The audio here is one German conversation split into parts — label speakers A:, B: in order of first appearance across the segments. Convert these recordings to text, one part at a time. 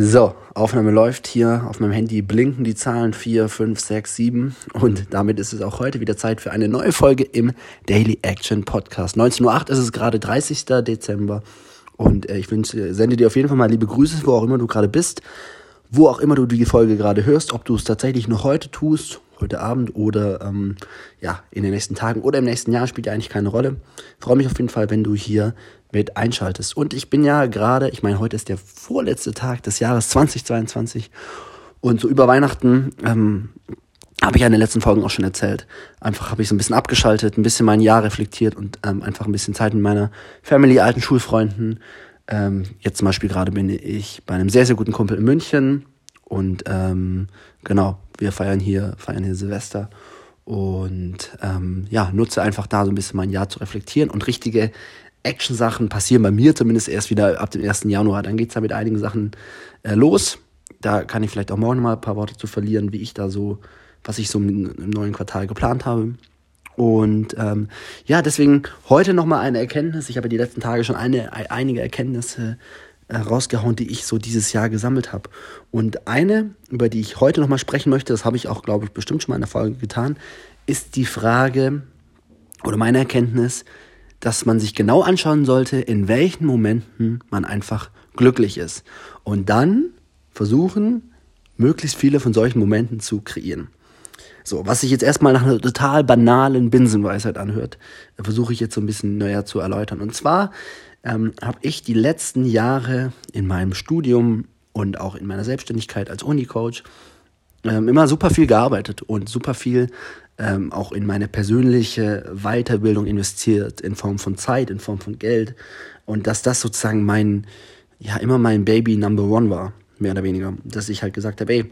A: So, Aufnahme läuft hier. Auf meinem Handy blinken die Zahlen 4, 5, 6, 7. Und damit ist es auch heute wieder Zeit für eine neue Folge im Daily Action Podcast. 19.08 Uhr ist es gerade 30. Dezember. Und äh, ich wünsche, sende dir auf jeden Fall mal liebe Grüße, wo auch immer du gerade bist. Wo auch immer du die Folge gerade hörst, ob du es tatsächlich noch heute tust, heute Abend oder ähm, ja, in den nächsten Tagen oder im nächsten Jahr, spielt ja eigentlich keine Rolle. Freue mich auf jeden Fall, wenn du hier mit einschaltest. Und ich bin ja gerade, ich meine, heute ist der vorletzte Tag des Jahres 2022 und so über Weihnachten ähm, habe ich ja in den letzten Folgen auch schon erzählt. Einfach habe ich so ein bisschen abgeschaltet, ein bisschen mein Jahr reflektiert und ähm, einfach ein bisschen Zeit mit meiner Family, alten Schulfreunden. Ähm, jetzt zum Beispiel gerade bin ich bei einem sehr, sehr guten Kumpel in München und ähm, genau, wir feiern hier, feiern hier Silvester und ähm, ja, nutze einfach da so ein bisschen mein Jahr zu reflektieren und richtige Action-Sachen passieren bei mir zumindest erst wieder ab dem 1. Januar. Dann geht's da mit einigen Sachen äh, los. Da kann ich vielleicht auch morgen mal ein paar Worte zu verlieren, wie ich da so, was ich so im, neuen Quartal geplant habe. Und ähm, ja, deswegen heute nochmal eine Erkenntnis. Ich habe die letzten Tage schon eine, einige Erkenntnisse rausgehauen, die ich so dieses Jahr gesammelt habe. Und eine, über die ich heute nochmal sprechen möchte, das habe ich auch, glaube ich, bestimmt schon mal in der Folge getan, ist die Frage oder meine Erkenntnis, dass man sich genau anschauen sollte, in welchen Momenten man einfach glücklich ist. Und dann versuchen, möglichst viele von solchen Momenten zu kreieren. So, was sich jetzt erstmal nach einer total banalen Binsenweisheit anhört, versuche ich jetzt so ein bisschen näher zu erläutern. Und zwar ähm, habe ich die letzten Jahre in meinem Studium und auch in meiner Selbstständigkeit als Unicoach ähm, immer super viel gearbeitet und super viel ähm, auch in meine persönliche Weiterbildung investiert, in Form von Zeit, in Form von Geld. Und dass das sozusagen mein, ja, immer mein Baby Number One war, mehr oder weniger. Dass ich halt gesagt habe, ey,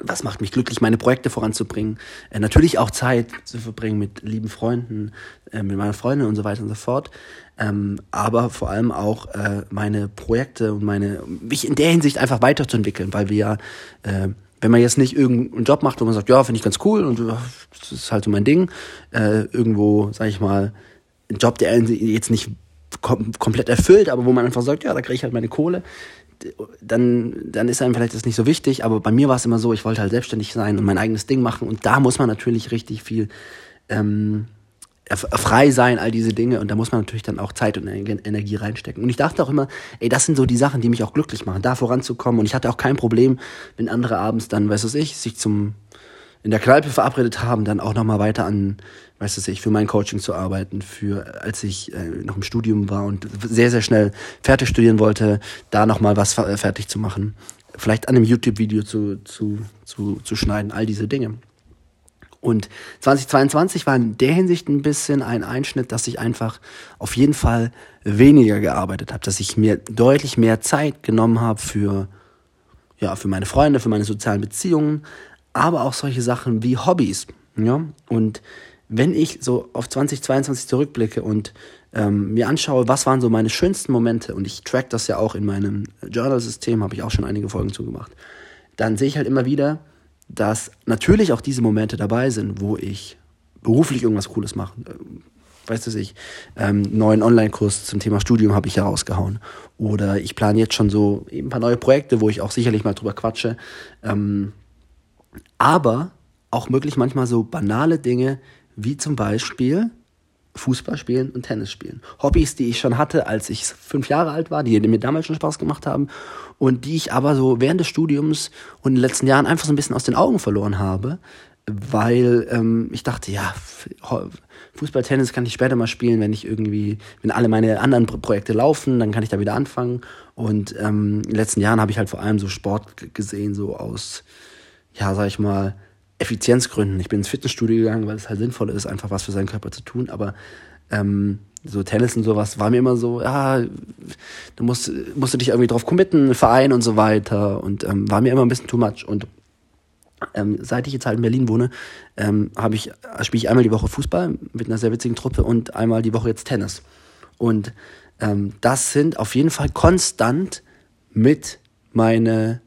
A: was macht mich glücklich, meine Projekte voranzubringen. Äh, natürlich auch Zeit zu verbringen mit lieben Freunden, äh, mit meiner Freundin und so weiter und so fort. Ähm, aber vor allem auch äh, meine Projekte und meine, mich in der Hinsicht einfach weiterzuentwickeln, weil wir ja äh, wenn man jetzt nicht irgendeinen Job macht, wo man sagt, ja, finde ich ganz cool und das ist halt so mein Ding, äh, irgendwo, sag ich mal, ein Job, der jetzt nicht kom komplett erfüllt, aber wo man einfach sagt, ja, da kriege ich halt meine Kohle, dann, dann ist einem vielleicht das nicht so wichtig, aber bei mir war es immer so, ich wollte halt selbstständig sein und mein eigenes Ding machen und da muss man natürlich richtig viel ähm, frei sein, all diese Dinge. Und da muss man natürlich dann auch Zeit und Energie reinstecken. Und ich dachte auch immer, ey, das sind so die Sachen, die mich auch glücklich machen, da voranzukommen. Und ich hatte auch kein Problem, wenn andere abends dann, weißt du ich, sich zum in der Kneipe verabredet haben, dann auch nochmal weiter an, weißt du ich, für mein Coaching zu arbeiten, für, als ich äh, noch im Studium war und sehr, sehr schnell fertig studieren wollte, da nochmal was fertig zu machen. Vielleicht an einem YouTube-Video zu, zu, zu, zu schneiden, all diese Dinge. Und 2022 war in der Hinsicht ein bisschen ein Einschnitt, dass ich einfach auf jeden Fall weniger gearbeitet habe, dass ich mir deutlich mehr Zeit genommen habe für, ja, für meine Freunde, für meine sozialen Beziehungen, aber auch solche Sachen wie Hobbys. Ja? Und wenn ich so auf 2022 zurückblicke und ähm, mir anschaue, was waren so meine schönsten Momente, und ich track das ja auch in meinem Journal-System, habe ich auch schon einige Folgen zugemacht, dann sehe ich halt immer wieder, dass natürlich auch diese Momente dabei sind, wo ich beruflich irgendwas Cooles mache. Weißt du, ich ähm, neuen Online-Kurs zum Thema Studium habe ich herausgehauen. Oder ich plane jetzt schon so ein paar neue Projekte, wo ich auch sicherlich mal drüber quatsche. Ähm, aber auch möglich manchmal so banale Dinge, wie zum Beispiel Fußball spielen und Tennis spielen. Hobbys, die ich schon hatte, als ich fünf Jahre alt war, die mir damals schon Spaß gemacht haben und die ich aber so während des Studiums und in den letzten Jahren einfach so ein bisschen aus den Augen verloren habe, weil ähm, ich dachte, ja, Fußball, Tennis kann ich später mal spielen, wenn ich irgendwie, wenn alle meine anderen Projekte laufen, dann kann ich da wieder anfangen. Und ähm, in den letzten Jahren habe ich halt vor allem so Sport gesehen, so aus, ja, sag ich mal, Effizienzgründen. Ich bin ins Fitnessstudio gegangen, weil es halt sinnvoll ist, einfach was für seinen Körper zu tun. Aber ähm, so Tennis und sowas war mir immer so, ja, du musst, musst du dich irgendwie drauf committen, Verein und so weiter. Und ähm, war mir immer ein bisschen too much. Und ähm, seit ich jetzt halt in Berlin wohne, ähm, ich, spiele ich einmal die Woche Fußball mit einer sehr witzigen Truppe und einmal die Woche jetzt Tennis. Und ähm, das sind auf jeden Fall konstant mit meine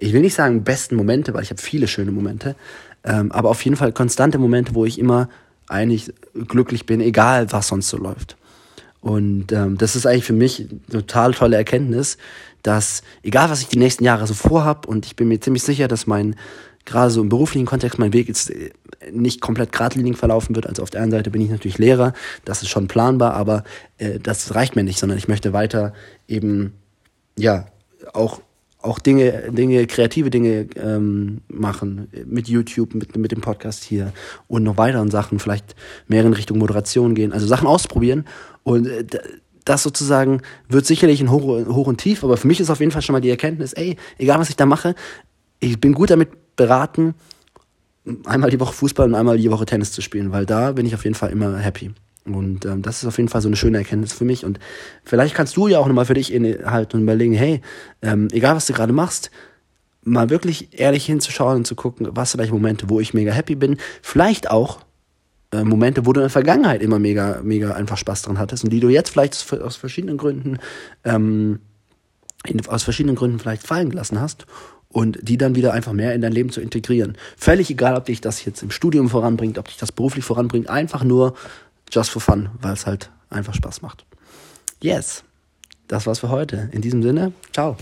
A: ich will nicht sagen besten Momente, weil ich habe viele schöne Momente, ähm, aber auf jeden Fall konstante Momente, wo ich immer eigentlich glücklich bin, egal was sonst so läuft. Und ähm, das ist eigentlich für mich eine total tolle Erkenntnis, dass egal was ich die nächsten Jahre so vorhab und ich bin mir ziemlich sicher, dass mein gerade so im beruflichen Kontext mein Weg jetzt äh, nicht komplett geradlinig verlaufen wird. Also auf der einen Seite bin ich natürlich Lehrer, das ist schon planbar, aber äh, das reicht mir nicht, sondern ich möchte weiter eben ja auch auch Dinge, Dinge, kreative Dinge ähm, machen mit YouTube, mit, mit dem Podcast hier und noch weiteren Sachen, vielleicht mehr in Richtung Moderation gehen, also Sachen ausprobieren und äh, das sozusagen wird sicherlich ein Hoch, Hoch und Tief, aber für mich ist auf jeden Fall schon mal die Erkenntnis, ey, egal was ich da mache, ich bin gut damit beraten, einmal die Woche Fußball und einmal die Woche Tennis zu spielen, weil da bin ich auf jeden Fall immer happy. Und ähm, das ist auf jeden Fall so eine schöne Erkenntnis für mich. Und vielleicht kannst du ja auch nochmal für dich innehalten und überlegen, hey, ähm, egal was du gerade machst, mal wirklich ehrlich hinzuschauen und zu gucken, was vielleicht Momente, wo ich mega happy bin. Vielleicht auch äh, Momente, wo du in der Vergangenheit immer mega, mega einfach Spaß dran hattest und die du jetzt vielleicht aus verschiedenen Gründen, ähm, in, aus verschiedenen Gründen vielleicht fallen gelassen hast und die dann wieder einfach mehr in dein Leben zu integrieren. Völlig egal, ob dich das jetzt im Studium voranbringt, ob dich das beruflich voranbringt, einfach nur just for fun, weil es halt einfach Spaß macht. Yes, das war's für heute. In diesem Sinne, ciao.